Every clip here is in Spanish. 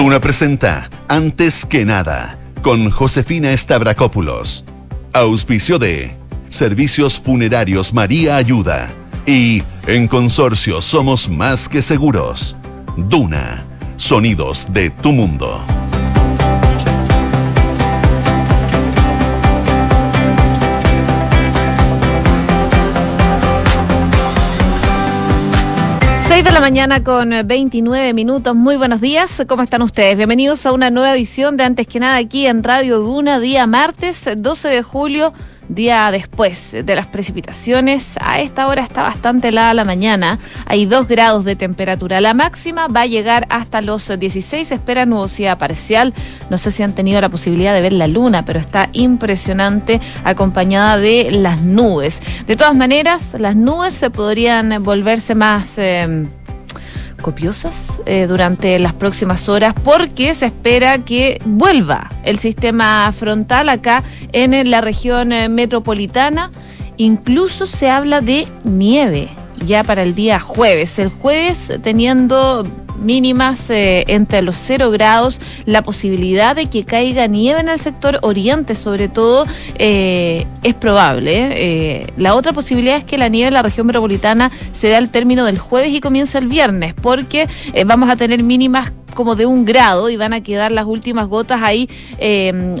Duna presenta Antes que nada con Josefina Stavrakopoulos. Auspicio de Servicios Funerarios María Ayuda y en Consorcio Somos Más que Seguros. Duna, sonidos de tu mundo. 6 de la mañana con 29 minutos. Muy buenos días. ¿Cómo están ustedes? Bienvenidos a una nueva edición de Antes que nada aquí en Radio Duna, día martes 12 de julio, día después de las precipitaciones. A esta hora está bastante helada la mañana. Hay 2 grados de temperatura. La máxima va a llegar hasta los 16. espera nubosidad parcial. No sé si han tenido la posibilidad de ver la luna, pero está impresionante acompañada de las nubes. De todas maneras, las nubes se podrían volverse más... Eh, copiosas eh, durante las próximas horas porque se espera que vuelva el sistema frontal acá en la región eh, metropolitana. Incluso se habla de nieve ya para el día jueves. El jueves teniendo mínimas eh, entre los 0 grados, la posibilidad de que caiga nieve en el sector oriente sobre todo eh, es probable. Eh. la otra posibilidad es que la nieve en la región metropolitana se dé al término del jueves y comience el viernes, porque vamos a tener mínimas como de un grado y van a quedar las últimas gotas ahí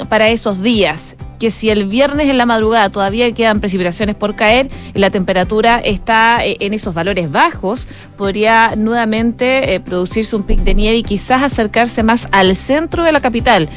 para esos días que si el viernes en la madrugada todavía quedan precipitaciones por caer y la temperatura está eh, en esos valores bajos, podría nuevamente eh, producirse un pic de nieve y quizás acercarse más al centro de la capital.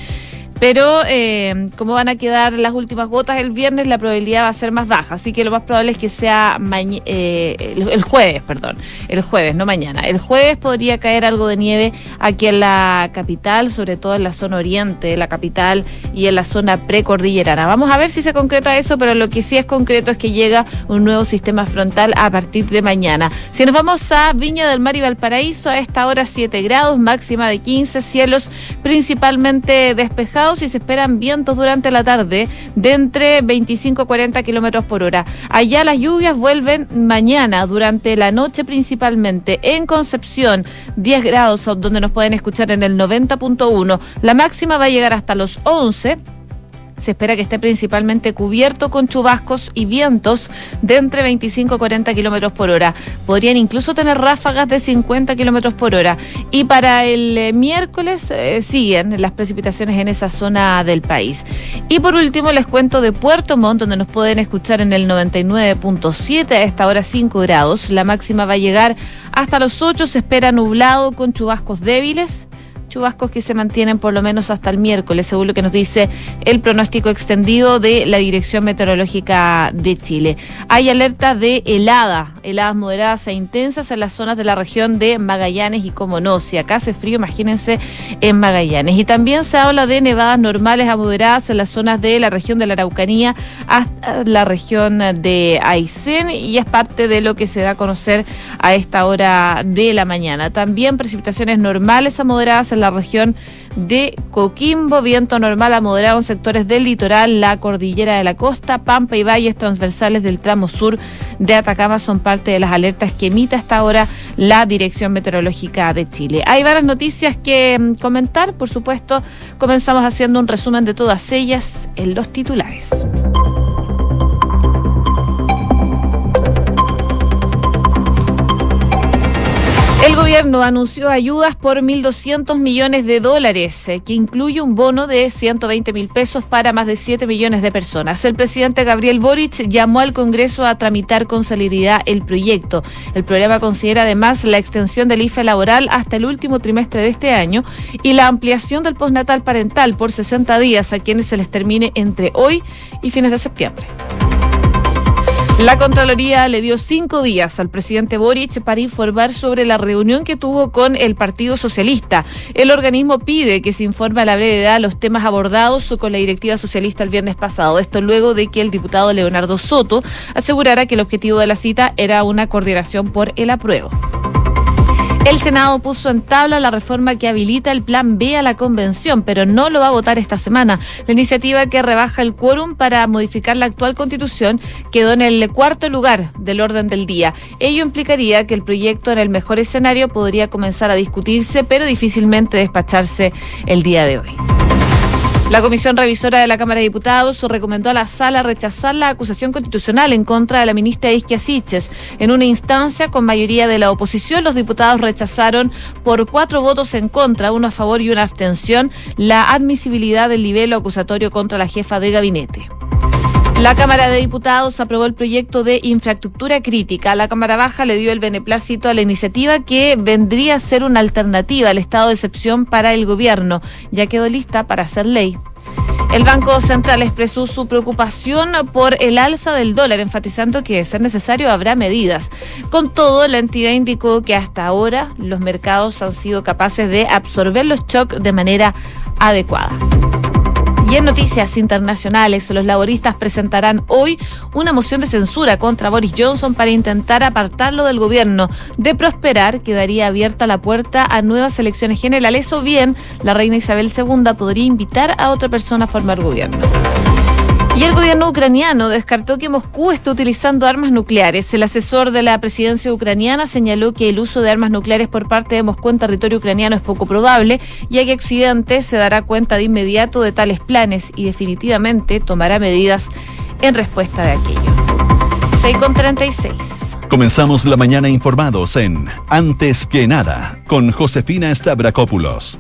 Pero eh, como van a quedar las últimas gotas el viernes, la probabilidad va a ser más baja. Así que lo más probable es que sea eh, el, jueves, perdón. El jueves, no mañana. El jueves podría caer algo de nieve aquí en la capital, sobre todo en la zona oriente de la capital y en la zona precordillerana. Vamos a ver si se concreta eso, pero lo que sí es concreto es que llega un nuevo sistema frontal a partir de mañana. Si nos vamos a Viña del Mar y Valparaíso, a esta hora 7 grados, máxima de 15, cielos principalmente despejados y se esperan vientos durante la tarde de entre 25 a 40 kilómetros por hora. Allá las lluvias vuelven mañana, durante la noche principalmente. En Concepción, 10 grados, donde nos pueden escuchar en el 90.1. La máxima va a llegar hasta los 11 se espera que esté principalmente cubierto con chubascos y vientos de entre 25 y 40 kilómetros por hora. Podrían incluso tener ráfagas de 50 kilómetros por hora. Y para el eh, miércoles eh, siguen las precipitaciones en esa zona del país. Y por último, les cuento de Puerto Montt, donde nos pueden escuchar en el 99.7 a esta hora 5 grados. La máxima va a llegar hasta los 8. Se espera nublado con chubascos débiles chubascos que se mantienen por lo menos hasta el miércoles, según lo que nos dice el pronóstico extendido de la Dirección Meteorológica de Chile. Hay alerta de helada, heladas moderadas e intensas en las zonas de la región de Magallanes y como no, si acá hace frío, imagínense en Magallanes. Y también se habla de nevadas normales a moderadas en las zonas de la región de la Araucanía hasta la región de Aysén y es parte de lo que se da a conocer a esta hora de la mañana. También precipitaciones normales a moderadas en la región de Coquimbo, viento normal a moderado en sectores del litoral, la cordillera de la costa, Pampa y valles transversales del tramo sur de Atacama son parte de las alertas que emite hasta ahora la Dirección Meteorológica de Chile. Hay varias noticias que mm, comentar, por supuesto, comenzamos haciendo un resumen de todas ellas en los titulares. Gobierno anunció ayudas por 1.200 millones de dólares, eh, que incluye un bono de 120 mil pesos para más de 7 millones de personas. El presidente Gabriel Boric llamó al Congreso a tramitar con celeridad el proyecto. El programa considera además la extensión del IFE laboral hasta el último trimestre de este año y la ampliación del postnatal parental por 60 días a quienes se les termine entre hoy y fines de septiembre. La Contraloría le dio cinco días al presidente Boric para informar sobre la reunión que tuvo con el Partido Socialista. El organismo pide que se informe a la brevedad los temas abordados con la directiva socialista el viernes pasado. Esto luego de que el diputado Leonardo Soto asegurara que el objetivo de la cita era una coordinación por el apruebo. El Senado puso en tabla la reforma que habilita el plan B a la convención, pero no lo va a votar esta semana. La iniciativa que rebaja el quórum para modificar la actual constitución quedó en el cuarto lugar del orden del día. Ello implicaría que el proyecto en el mejor escenario podría comenzar a discutirse, pero difícilmente despacharse el día de hoy. La Comisión Revisora de la Cámara de Diputados recomendó a la Sala rechazar la acusación constitucional en contra de la ministra Isquia Siches. En una instancia con mayoría de la oposición, los diputados rechazaron por cuatro votos en contra, uno a favor y una abstención, la admisibilidad del nivel acusatorio contra la jefa de gabinete. La Cámara de Diputados aprobó el proyecto de infraestructura crítica. La Cámara Baja le dio el beneplácito a la iniciativa que vendría a ser una alternativa al estado de excepción para el gobierno. Ya quedó lista para hacer ley. El Banco Central expresó su preocupación por el alza del dólar, enfatizando que, de ser necesario, habrá medidas. Con todo, la entidad indicó que hasta ahora los mercados han sido capaces de absorber los shocks de manera adecuada. Y en noticias internacionales, los laboristas presentarán hoy una moción de censura contra Boris Johnson para intentar apartarlo del gobierno. De prosperar, quedaría abierta la puerta a nuevas elecciones generales o bien la reina Isabel II podría invitar a otra persona a formar gobierno. Y el gobierno ucraniano descartó que Moscú esté utilizando armas nucleares. El asesor de la presidencia ucraniana señaló que el uso de armas nucleares por parte de Moscú en territorio ucraniano es poco probable, ya que Occidente se dará cuenta de inmediato de tales planes y definitivamente tomará medidas en respuesta de aquello. 6 con 36. Comenzamos la mañana informados en Antes que nada con Josefina Stavrakopoulos.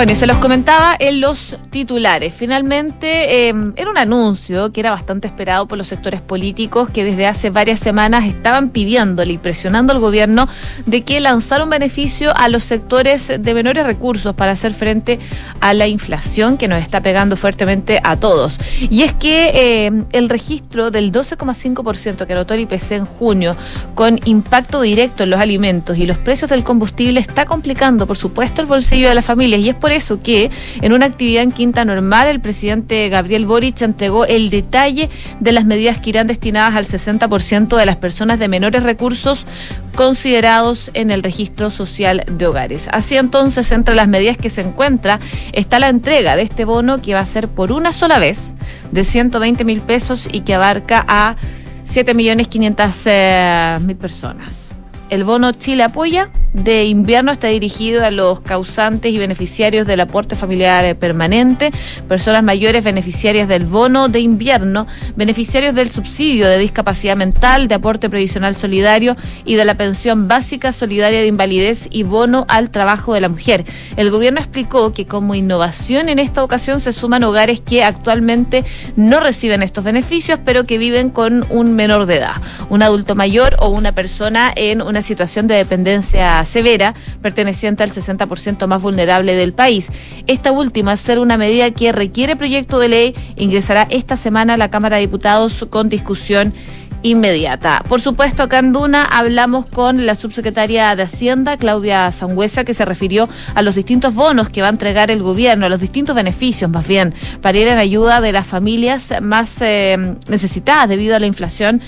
Bueno, y se los comentaba en los titulares. Finalmente, em, era un anuncio que era bastante esperado por los sectores políticos que desde hace varias semanas estaban pidiéndole y presionando al gobierno de que lanzara un beneficio a los sectores de menores recursos para hacer frente a la inflación que nos está pegando fuertemente a todos. Y es que em, el registro del 12,5% que anotó el IPC en junio, con impacto directo en los alimentos y los precios del combustible, está complicando, por supuesto, el bolsillo de las familias. Y es por eso que en una actividad en Quinta Normal el presidente Gabriel Boric entregó el detalle de las medidas que irán destinadas al 60% de las personas de menores recursos considerados en el registro social de hogares. Así entonces, entre las medidas que se encuentra está la entrega de este bono que va a ser por una sola vez de 120 mil pesos y que abarca a 7 millones 500 eh, personas. El bono Chile apoya de invierno está dirigido a los causantes y beneficiarios del aporte familiar permanente, personas mayores beneficiarias del bono de invierno, beneficiarios del subsidio de discapacidad mental, de aporte previsional solidario y de la pensión básica solidaria de invalidez y bono al trabajo de la mujer. El gobierno explicó que como innovación en esta ocasión se suman hogares que actualmente no reciben estos beneficios, pero que viven con un menor de edad, un adulto mayor o una persona en una situación de dependencia severa, perteneciente al 60% más vulnerable del país. Esta última, ser una medida que requiere proyecto de ley, ingresará esta semana a la Cámara de Diputados con discusión inmediata. Por supuesto, acá en Duna hablamos con la subsecretaria de Hacienda, Claudia Sangüesa, que se refirió a los distintos bonos que va a entregar el gobierno, a los distintos beneficios, más bien, para ir en ayuda de las familias más eh, necesitadas debido a la inflación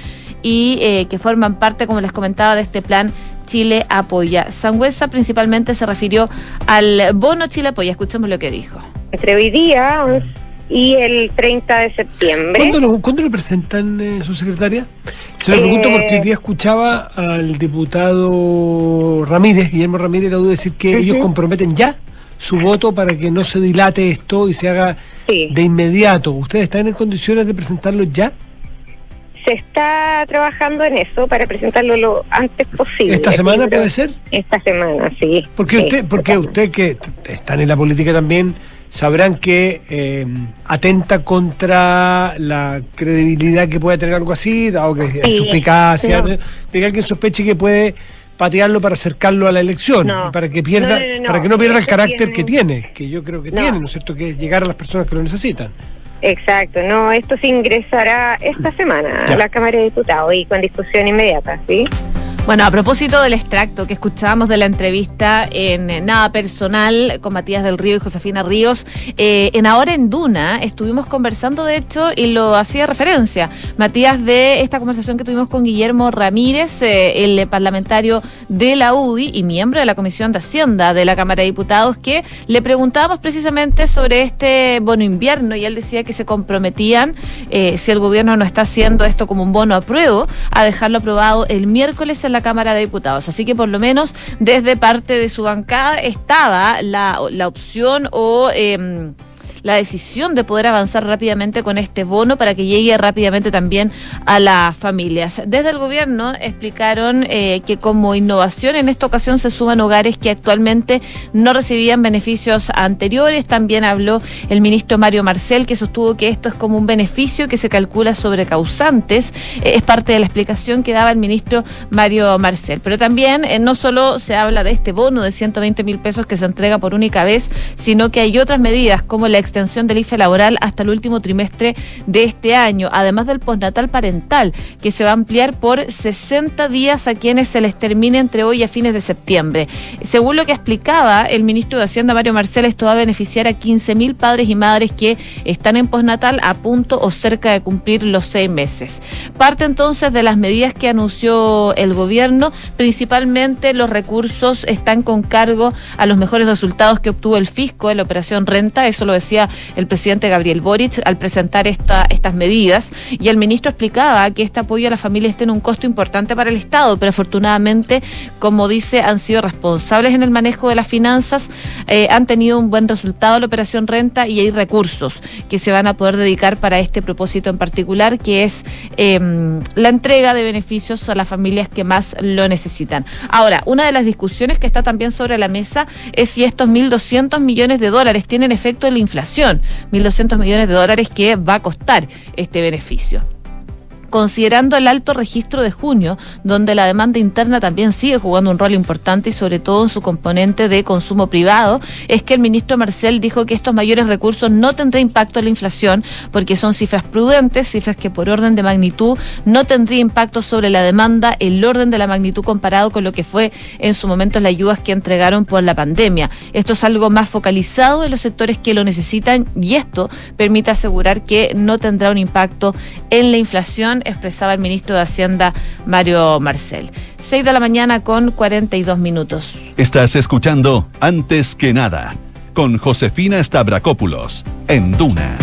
y eh, que forman parte, como les comentaba, de este plan Chile Apoya. Sangüesa principalmente se refirió al bono Chile Apoya. Escuchemos lo que dijo. Entre hoy día y el 30 de septiembre. ¿Cuándo lo, presentan, eh, su secretaria? Se lo pregunto eh, porque hoy día escuchaba al diputado Ramírez, Guillermo Ramírez, decir que ellos comprometen ya su voto para que no se dilate esto y se haga de inmediato. ¿Ustedes están en condiciones de presentarlo ya? Se está trabajando en eso para presentarlo lo antes posible. ¿Esta semana puede ser? Esta semana, sí. Porque usted, porque usted que están en la política también sabrán que eh, atenta contra la credibilidad que puede tener algo así, dado que es suspicacia, de que alguien sospeche que puede patearlo para acercarlo a la elección, para que pierda, para que no pierda el carácter que tiene, que yo creo que tiene, ¿no es cierto? Que es llegar a las personas que lo necesitan. Exacto, no, esto se ingresará esta semana a la Cámara de Diputados y con discusión inmediata, ¿sí? Bueno, a propósito del extracto que escuchábamos de la entrevista en Nada Personal con Matías del Río y Josefina Ríos, eh, en Ahora en Duna estuvimos conversando, de hecho, y lo hacía referencia, Matías, de esta conversación que tuvimos con Guillermo Ramírez, eh, el parlamentario de la UDI y miembro de la Comisión de Hacienda de la Cámara de Diputados, que le preguntábamos precisamente sobre este bono invierno y él decía que se comprometían, eh, si el gobierno no está haciendo esto como un bono a prueba, a dejarlo aprobado el miércoles la Cámara de Diputados. Así que por lo menos desde parte de su bancada estaba la, la opción o... Eh, la decisión de poder avanzar rápidamente con este bono para que llegue rápidamente también a las familias. Desde el gobierno explicaron eh, que como innovación en esta ocasión se suman hogares que actualmente no recibían beneficios anteriores. También habló el ministro Mario Marcel que sostuvo que esto es como un beneficio que se calcula sobre causantes. Eh, es parte de la explicación que daba el ministro Mario Marcel. Pero también eh, no solo se habla de este bono de 120 mil pesos que se entrega por única vez, sino que hay otras medidas como la extensión del IFE laboral hasta el último trimestre de este año, además del postnatal parental, que se va a ampliar por 60 días a quienes se les termine entre hoy y a fines de septiembre. Según lo que explicaba el ministro de Hacienda, Mario Marcel, esto va a beneficiar a 15.000 padres y madres que están en postnatal a punto o cerca de cumplir los seis meses. Parte entonces de las medidas que anunció el gobierno, principalmente los recursos están con cargo a los mejores resultados que obtuvo el fisco en la operación renta, eso lo decía el presidente Gabriel Boric al presentar esta, estas medidas. Y el ministro explicaba que este apoyo a la familia tiene un costo importante para el Estado, pero afortunadamente, como dice, han sido responsables en el manejo de las finanzas, eh, han tenido un buen resultado la operación renta y hay recursos que se van a poder dedicar para este propósito en particular, que es em, la entrega de beneficios a las familias que más lo necesitan. Ahora, una de las discusiones que está también sobre la mesa es si estos 1.200 millones de dólares tienen efecto en la inflación 1.200 millones de dólares que va a costar este beneficio considerando el alto registro de junio, donde la demanda interna también sigue jugando un rol importante y sobre todo en su componente de consumo privado, es que el ministro Marcel dijo que estos mayores recursos no tendrán impacto en la inflación porque son cifras prudentes, cifras que por orden de magnitud no tendría impacto sobre la demanda, el orden de la magnitud comparado con lo que fue en su momento las ayudas que entregaron por la pandemia. Esto es algo más focalizado en los sectores que lo necesitan y esto permite asegurar que no tendrá un impacto en la inflación expresaba el ministro de Hacienda, Mario Marcel. 6 de la mañana con 42 minutos. Estás escuchando Antes que nada con Josefina Stavrakopoulos en Duna.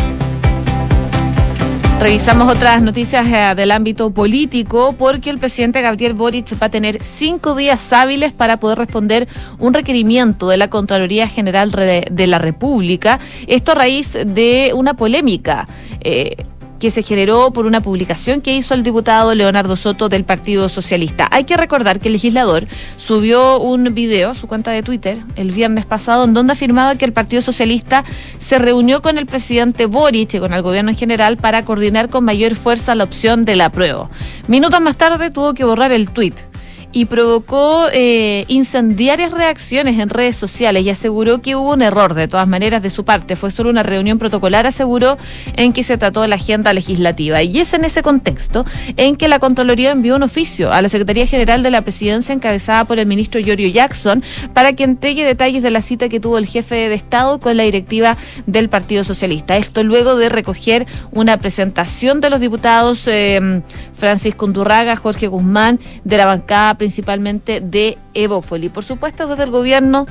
Revisamos otras noticias eh, del ámbito político porque el presidente Gabriel Boric va a tener cinco días hábiles para poder responder un requerimiento de la Contraloría General de la República. Esto a raíz de una polémica. Eh, que se generó por una publicación que hizo el diputado Leonardo Soto del Partido Socialista. Hay que recordar que el legislador subió un video a su cuenta de Twitter el viernes pasado en donde afirmaba que el Partido Socialista se reunió con el presidente Boric y con el gobierno en general para coordinar con mayor fuerza la opción del apruebo. Minutos más tarde tuvo que borrar el tuit y provocó eh, incendiarias reacciones en redes sociales y aseguró que hubo un error de todas maneras de su parte. Fue solo una reunión protocolar, aseguró, en que se trató la agenda legislativa. Y es en ese contexto en que la Contraloría envió un oficio a la Secretaría General de la Presidencia encabezada por el ministro Giorgio Jackson para que entregue detalles de la cita que tuvo el jefe de Estado con la directiva del Partido Socialista. Esto luego de recoger una presentación de los diputados eh, Francisco Undurraga, Jorge Guzmán, de la bancada principalmente de Evópoli. Por supuesto, desde el gobierno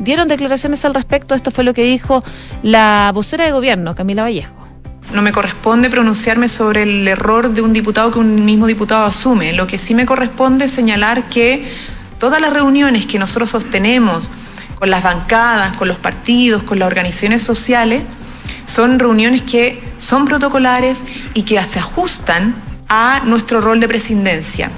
dieron declaraciones al respecto. Esto fue lo que dijo la vocera de gobierno, Camila Vallejo. No me corresponde pronunciarme sobre el error de un diputado que un mismo diputado asume. Lo que sí me corresponde es señalar que todas las reuniones que nosotros sostenemos con las bancadas, con los partidos, con las organizaciones sociales, son reuniones que son protocolares y que se ajustan a nuestro rol de presidencia.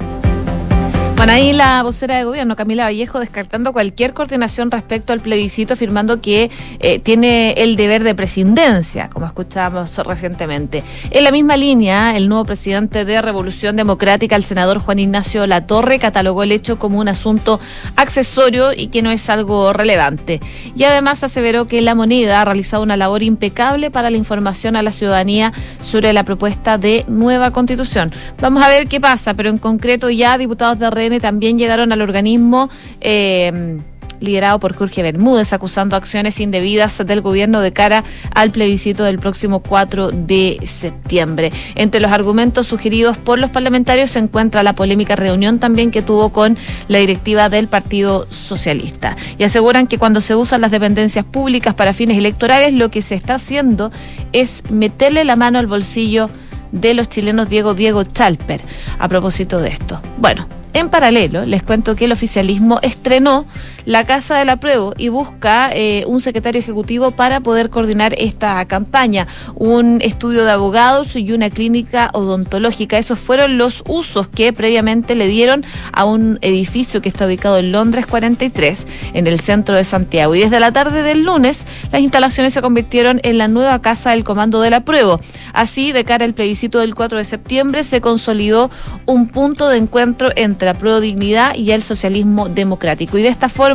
Bueno, ahí la vocera de gobierno, Camila Vallejo, descartando cualquier coordinación respecto al plebiscito, afirmando que eh, tiene el deber de presidencia, como escuchábamos recientemente. En la misma línea, el nuevo presidente de Revolución Democrática, el senador Juan Ignacio Latorre, catalogó el hecho como un asunto accesorio y que no es algo relevante. Y además aseveró que la moneda ha realizado una labor impecable para la información a la ciudadanía sobre la propuesta de nueva constitución. Vamos a ver qué pasa, pero en concreto ya diputados de Red También llegaron al organismo. Eh, liderado por Jorge Bermúdez, acusando acciones indebidas del gobierno de cara al plebiscito del próximo 4 de septiembre. Entre los argumentos sugeridos por los parlamentarios se encuentra la polémica reunión también que tuvo con la directiva del Partido Socialista. Y aseguran que cuando se usan las dependencias públicas para fines electorales, lo que se está haciendo es meterle la mano al bolsillo de los chilenos Diego Diego Chalper a propósito de esto. Bueno, en paralelo, les cuento que el oficialismo estrenó la Casa del Apruebo y busca eh, un secretario ejecutivo para poder coordinar esta campaña, un estudio de abogados y una clínica odontológica. Esos fueron los usos que previamente le dieron a un edificio que está ubicado en Londres 43, en el centro de Santiago. Y desde la tarde del lunes, las instalaciones se convirtieron en la nueva Casa del Comando del Apruebo. Así, de cara al plebiscito del 4 de septiembre, se consolidó un punto de encuentro entre Apruebo Dignidad y el socialismo democrático. Y de esta forma,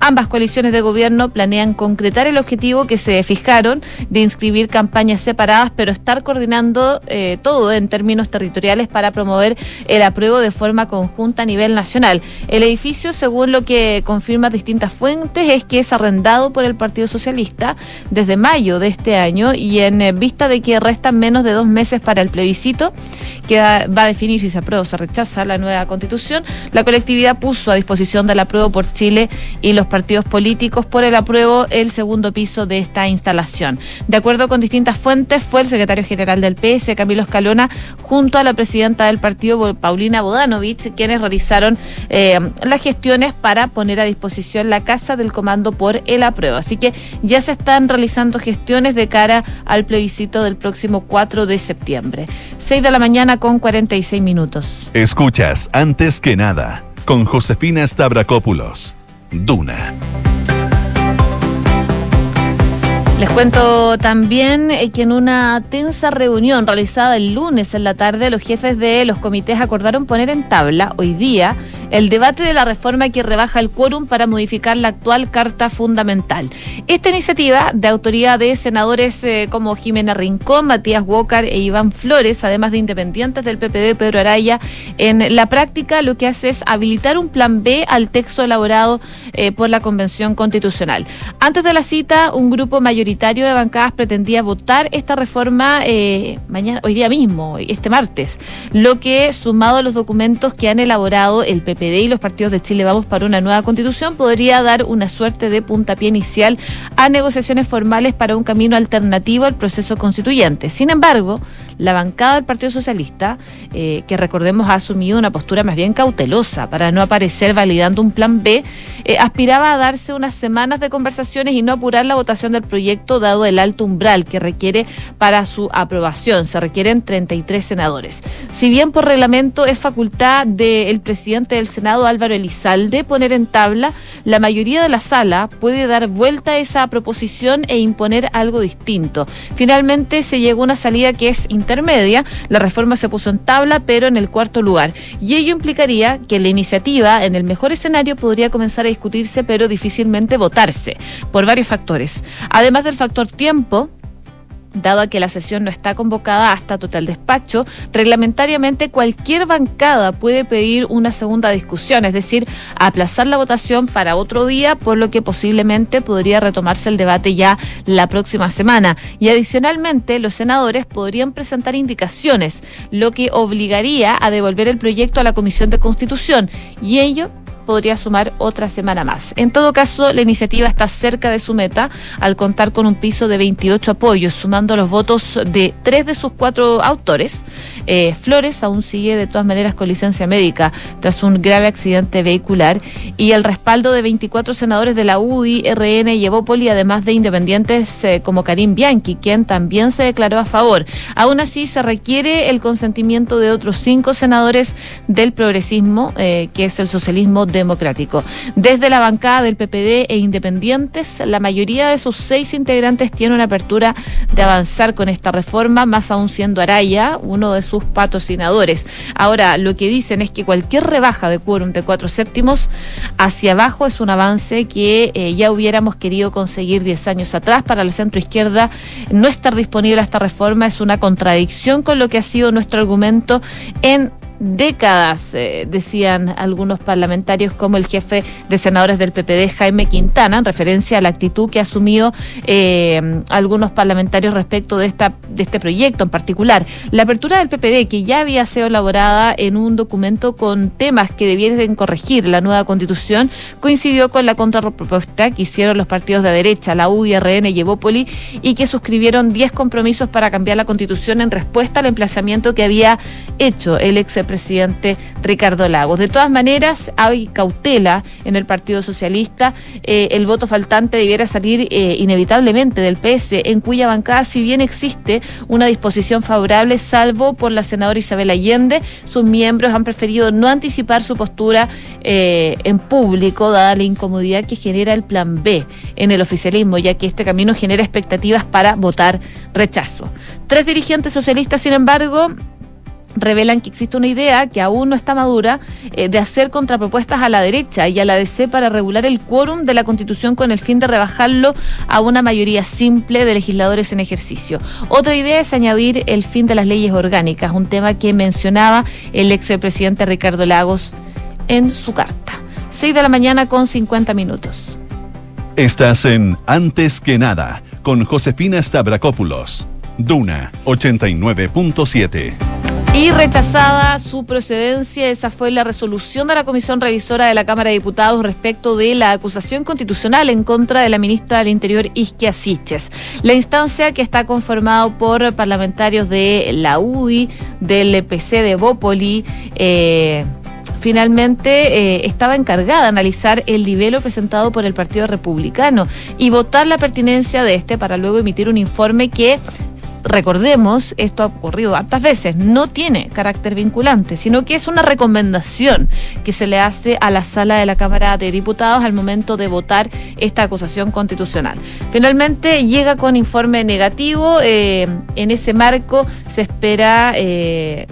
ambas coaliciones de gobierno planean concretar el objetivo que se fijaron de inscribir campañas separadas, pero estar coordinando eh, todo en términos territoriales para promover el apruebo de forma conjunta a nivel nacional. El edificio, según lo que confirman distintas fuentes, es que es arrendado por el Partido Socialista desde mayo de este año y en eh, vista de que restan menos de dos meses para el plebiscito, que va a definir si se aprueba o se rechaza la nueva constitución, la colectividad puso a disposición del apruebo por Chile y los partidos políticos por el apruebo el segundo piso de esta instalación. De acuerdo con distintas fuentes, fue el secretario general del PS, Camilo Escalona, junto a la presidenta del partido, Paulina Bodanovich, quienes realizaron eh, las gestiones para poner a disposición la casa del comando por el apruebo. Así que ya se están realizando gestiones de cara al plebiscito del próximo 4 de septiembre. 6 de la mañana con 46 minutos. Escuchas antes que nada con Josefina Stavrakopoulos. Duna. Les cuento también eh, que en una tensa reunión realizada el lunes en la tarde, los jefes de los comités acordaron poner en tabla hoy día el debate de la reforma que rebaja el quórum para modificar la actual Carta Fundamental. Esta iniciativa, de autoría de senadores eh, como Jimena Rincón, Matías Walker e Iván Flores, además de independientes del PPD Pedro Araya, en la práctica lo que hace es habilitar un plan B al texto elaborado eh, por la Convención Constitucional. Antes de la cita, un grupo mayoritario de bancadas pretendía votar esta reforma eh, mañana, hoy día mismo, este martes, lo que, sumado a los documentos que han elaborado el PPD, PD y los partidos de Chile Vamos para una nueva constitución podría dar una suerte de puntapié inicial a negociaciones formales para un camino alternativo al proceso constituyente. Sin embargo, la bancada del Partido Socialista, eh, que recordemos ha asumido una postura más bien cautelosa para no aparecer validando un plan B, eh, aspiraba a darse unas semanas de conversaciones y no apurar la votación del proyecto dado el alto umbral que requiere para su aprobación. Se requieren 33 senadores. Si bien por reglamento es facultad del presidente del Senado, Álvaro Elizalde, poner en tabla, la mayoría de la sala puede dar vuelta a esa proposición e imponer algo distinto. Finalmente se llegó a una salida que es intermedia, la reforma se puso en tabla, pero en el cuarto lugar. Y ello implicaría que la iniciativa, en el mejor escenario, podría comenzar a discutirse, pero difícilmente votarse, por varios factores. Además del factor tiempo, dado a que la sesión no está convocada hasta total despacho, reglamentariamente cualquier bancada puede pedir una segunda discusión, es decir, aplazar la votación para otro día, por lo que posiblemente podría retomarse el debate ya la próxima semana. Y adicionalmente, los senadores podrían presentar indicaciones, lo que obligaría a devolver el proyecto a la Comisión de Constitución, y ello podría sumar otra semana más. En todo caso, la iniciativa está cerca de su meta al contar con un piso de 28 apoyos, sumando los votos de tres de sus cuatro autores. Eh, Flores aún sigue de todas maneras con licencia médica tras un grave accidente vehicular y el respaldo de 24 senadores de la UDI, RN y Evópoli, además de independientes eh, como Karim Bianchi, quien también se declaró a favor. Aún así, se requiere el consentimiento de otros cinco senadores del progresismo, eh, que es el socialismo democrático. Desde la bancada del PPD e independientes, la mayoría de sus seis integrantes tiene una apertura de avanzar con esta reforma, más aún siendo Araya uno de sus patrocinadores. Ahora, lo que dicen es que cualquier rebaja de quórum de cuatro séptimos hacia abajo es un avance que eh, ya hubiéramos querido conseguir diez años atrás. Para la centro izquierda, no estar disponible a esta reforma es una contradicción con lo que ha sido nuestro argumento en décadas, eh, decían algunos parlamentarios, como el jefe de senadores del PPD, Jaime Quintana, en referencia a la actitud que ha asumido eh, algunos parlamentarios respecto de, esta, de este proyecto en particular. La apertura del PPD, que ya había sido elaborada en un documento con temas que debiesen corregir la nueva constitución, coincidió con la contrapropuesta que hicieron los partidos de derecha, la UDI, RN y Evópoli, y que suscribieron 10 compromisos para cambiar la constitución en respuesta al emplazamiento que había hecho el ex presidente Ricardo Lagos. De todas maneras, hay cautela en el Partido Socialista. Eh, el voto faltante debiera salir eh, inevitablemente del PS, en cuya bancada, si bien existe una disposición favorable, salvo por la senadora Isabel Allende, sus miembros han preferido no anticipar su postura eh, en público, dada la incomodidad que genera el plan B en el oficialismo, ya que este camino genera expectativas para votar rechazo. Tres dirigentes socialistas, sin embargo, revelan que existe una idea que aún no está madura eh, de hacer contrapropuestas a la derecha y a la DC para regular el quórum de la Constitución con el fin de rebajarlo a una mayoría simple de legisladores en ejercicio. Otra idea es añadir el fin de las leyes orgánicas, un tema que mencionaba el ex presidente Ricardo Lagos en su carta. 6 de la mañana con 50 minutos. Estás en Antes que nada con Josefina Stavrakopoulos. Duna 89.7 y rechazada su procedencia. Esa fue la resolución de la Comisión Revisora de la Cámara de Diputados respecto de la acusación constitucional en contra de la ministra del Interior, Isquia Siches. La instancia, que está conformada por parlamentarios de la UDI, del EPC de Bópoli, eh, finalmente eh, estaba encargada de analizar el libelo presentado por el Partido Republicano y votar la pertinencia de este para luego emitir un informe que recordemos, esto ha ocurrido hartas veces, no tiene carácter vinculante, sino que es una recomendación que se le hace a la sala de la Cámara de Diputados al momento de votar esta acusación constitucional. Finalmente llega con informe negativo, eh, en ese marco se espera... Eh,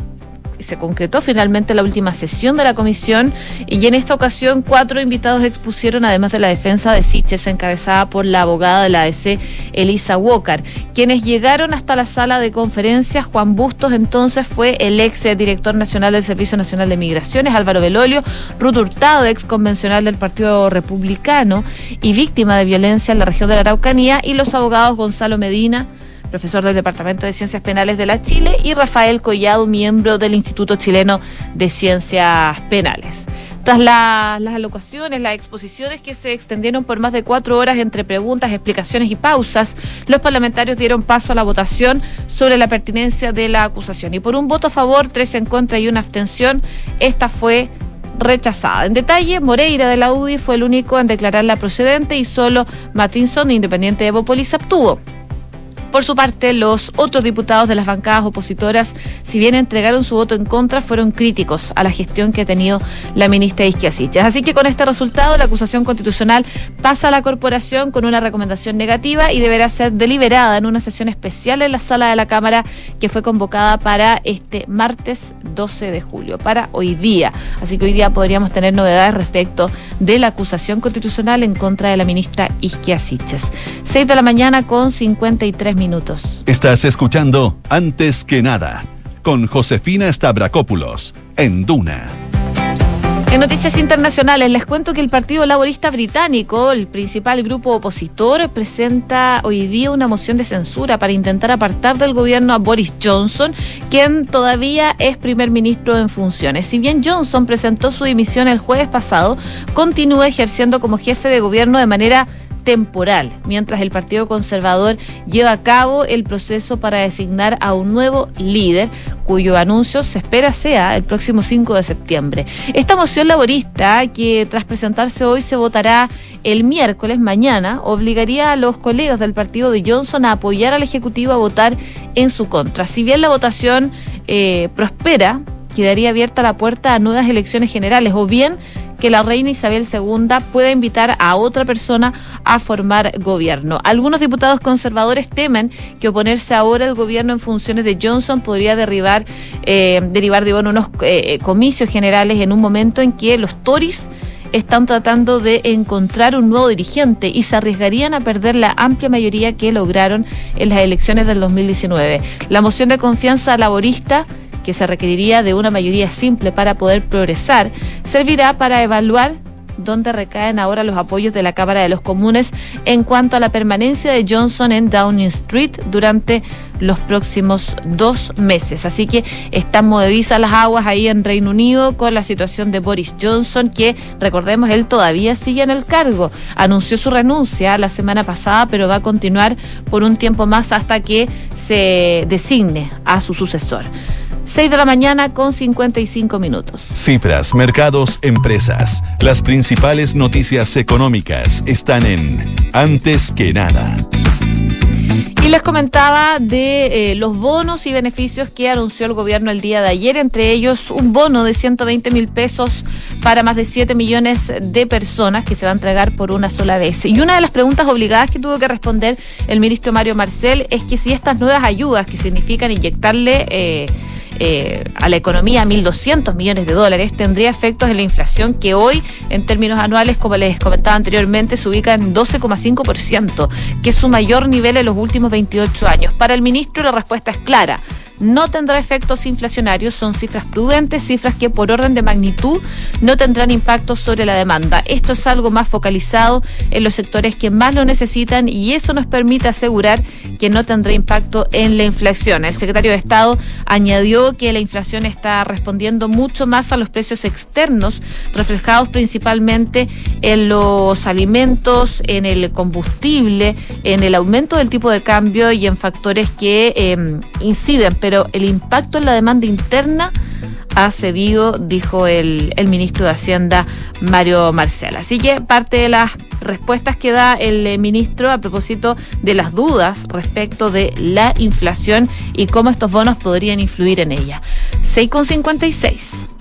se concretó finalmente la última sesión de la comisión y en esta ocasión cuatro invitados expusieron además de la defensa de Siches encabezada por la abogada de la ADC Elisa Walker. Quienes llegaron hasta la sala de conferencias, Juan Bustos entonces fue el ex director nacional del Servicio Nacional de Migraciones, Álvaro Belolio, Ruth Hurtado, ex convencional del Partido Republicano y víctima de violencia en la región de la Araucanía y los abogados Gonzalo Medina, profesor del Departamento de Ciencias Penales de la Chile, y Rafael Collado, miembro del Instituto Chileno de Ciencias Penales. Tras las alocuciones, las exposiciones que se extendieron por más de cuatro horas entre preguntas, explicaciones y pausas, los parlamentarios dieron paso a la votación sobre la pertinencia de la acusación. Y por un voto a favor, tres en contra y una abstención, esta fue rechazada. En detalle, Moreira de la UDI fue el único en declarar la procedente y solo Matinson, independiente de Bopolis, obtuvo. Por su parte, los otros diputados de las bancadas opositoras, si bien entregaron su voto en contra, fueron críticos a la gestión que ha tenido la ministra Isquiasichas. Así que con este resultado, la acusación constitucional pasa a la corporación con una recomendación negativa y deberá ser deliberada en una sesión especial en la sala de la Cámara que fue convocada para este martes 12 de julio, para hoy día. Así que hoy día podríamos tener novedades respecto de la acusación constitucional en contra de la ministra Isquiasiches. 6 de la mañana con 53 minutos minutos. Estás escuchando Antes que nada con Josefina Stavrakopoulos en Duna. En noticias internacionales les cuento que el Partido Laborista Británico, el principal grupo opositor, presenta hoy día una moción de censura para intentar apartar del gobierno a Boris Johnson, quien todavía es primer ministro en funciones. Si bien Johnson presentó su dimisión el jueves pasado, continúa ejerciendo como jefe de gobierno de manera temporal, mientras el Partido Conservador lleva a cabo el proceso para designar a un nuevo líder, cuyo anuncio se espera sea el próximo 5 de septiembre. Esta moción laborista, que tras presentarse hoy se votará el miércoles, mañana, obligaría a los colegas del partido de Johnson a apoyar al Ejecutivo a votar en su contra. Si bien la votación eh, prospera, quedaría abierta la puerta a nuevas elecciones generales o bien que la reina Isabel II pueda invitar a otra persona a formar gobierno. Algunos diputados conservadores temen que oponerse ahora al gobierno en funciones de Johnson podría derribar, eh, derivar de unos eh, comicios generales en un momento en que los Tories están tratando de encontrar un nuevo dirigente y se arriesgarían a perder la amplia mayoría que lograron en las elecciones del 2019. La moción de confianza laborista que se requeriría de una mayoría simple para poder progresar, servirá para evaluar dónde recaen ahora los apoyos de la Cámara de los Comunes en cuanto a la permanencia de Johnson en Downing Street durante los próximos dos meses. Así que están movedizas las aguas ahí en Reino Unido con la situación de Boris Johnson, que recordemos, él todavía sigue en el cargo. Anunció su renuncia la semana pasada, pero va a continuar por un tiempo más hasta que se designe a su sucesor. 6 de la mañana con 55 minutos. Cifras, mercados, empresas. Las principales noticias económicas están en Antes que nada. Y les comentaba de eh, los bonos y beneficios que anunció el gobierno el día de ayer, entre ellos un bono de 120 mil pesos para más de 7 millones de personas que se va a entregar por una sola vez. Y una de las preguntas obligadas que tuvo que responder el ministro Mario Marcel es que si estas nuevas ayudas que significan inyectarle... Eh, eh, a la economía 1.200 millones de dólares, tendría efectos en la inflación que hoy, en términos anuales, como les comentaba anteriormente, se ubica en 12,5%, que es su mayor nivel en los últimos 28 años. Para el ministro la respuesta es clara no tendrá efectos inflacionarios, son cifras prudentes, cifras que por orden de magnitud no tendrán impacto sobre la demanda. Esto es algo más focalizado en los sectores que más lo necesitan y eso nos permite asegurar que no tendrá impacto en la inflación. El secretario de Estado añadió que la inflación está respondiendo mucho más a los precios externos, reflejados principalmente en los alimentos, en el combustible, en el aumento del tipo de cambio y en factores que eh, inciden pero el impacto en la demanda interna ha cedido, dijo el, el, ministro de Hacienda, Mario Marcial. Así que parte de las respuestas que da el eh, ministro a propósito de las dudas respecto de la inflación y cómo estos bonos podrían influir en ella. 6,56.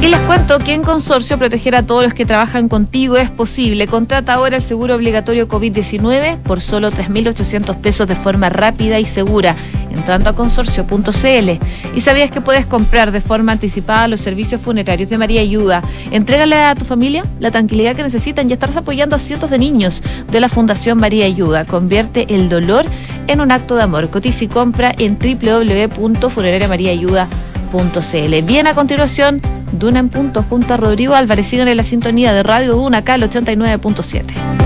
Y les cuento que en Consorcio proteger a todos los que trabajan contigo es posible. Contrata ahora el seguro obligatorio COVID-19 por solo 3.800 pesos de forma rápida y segura, entrando a consorcio.cl. ¿Y sabías que puedes comprar de forma anticipada los servicios funerarios de María Ayuda? Entrégale a tu familia la tranquilidad que necesitan y estarás apoyando a cientos de niños de la Fundación María Ayuda. Convierte el dolor en un acto de amor. Cotiza y compra en Bien, a continuación Duna en punto junto a Rodrigo Álvarez. En la sintonía de Radio Duna acá al 89.7.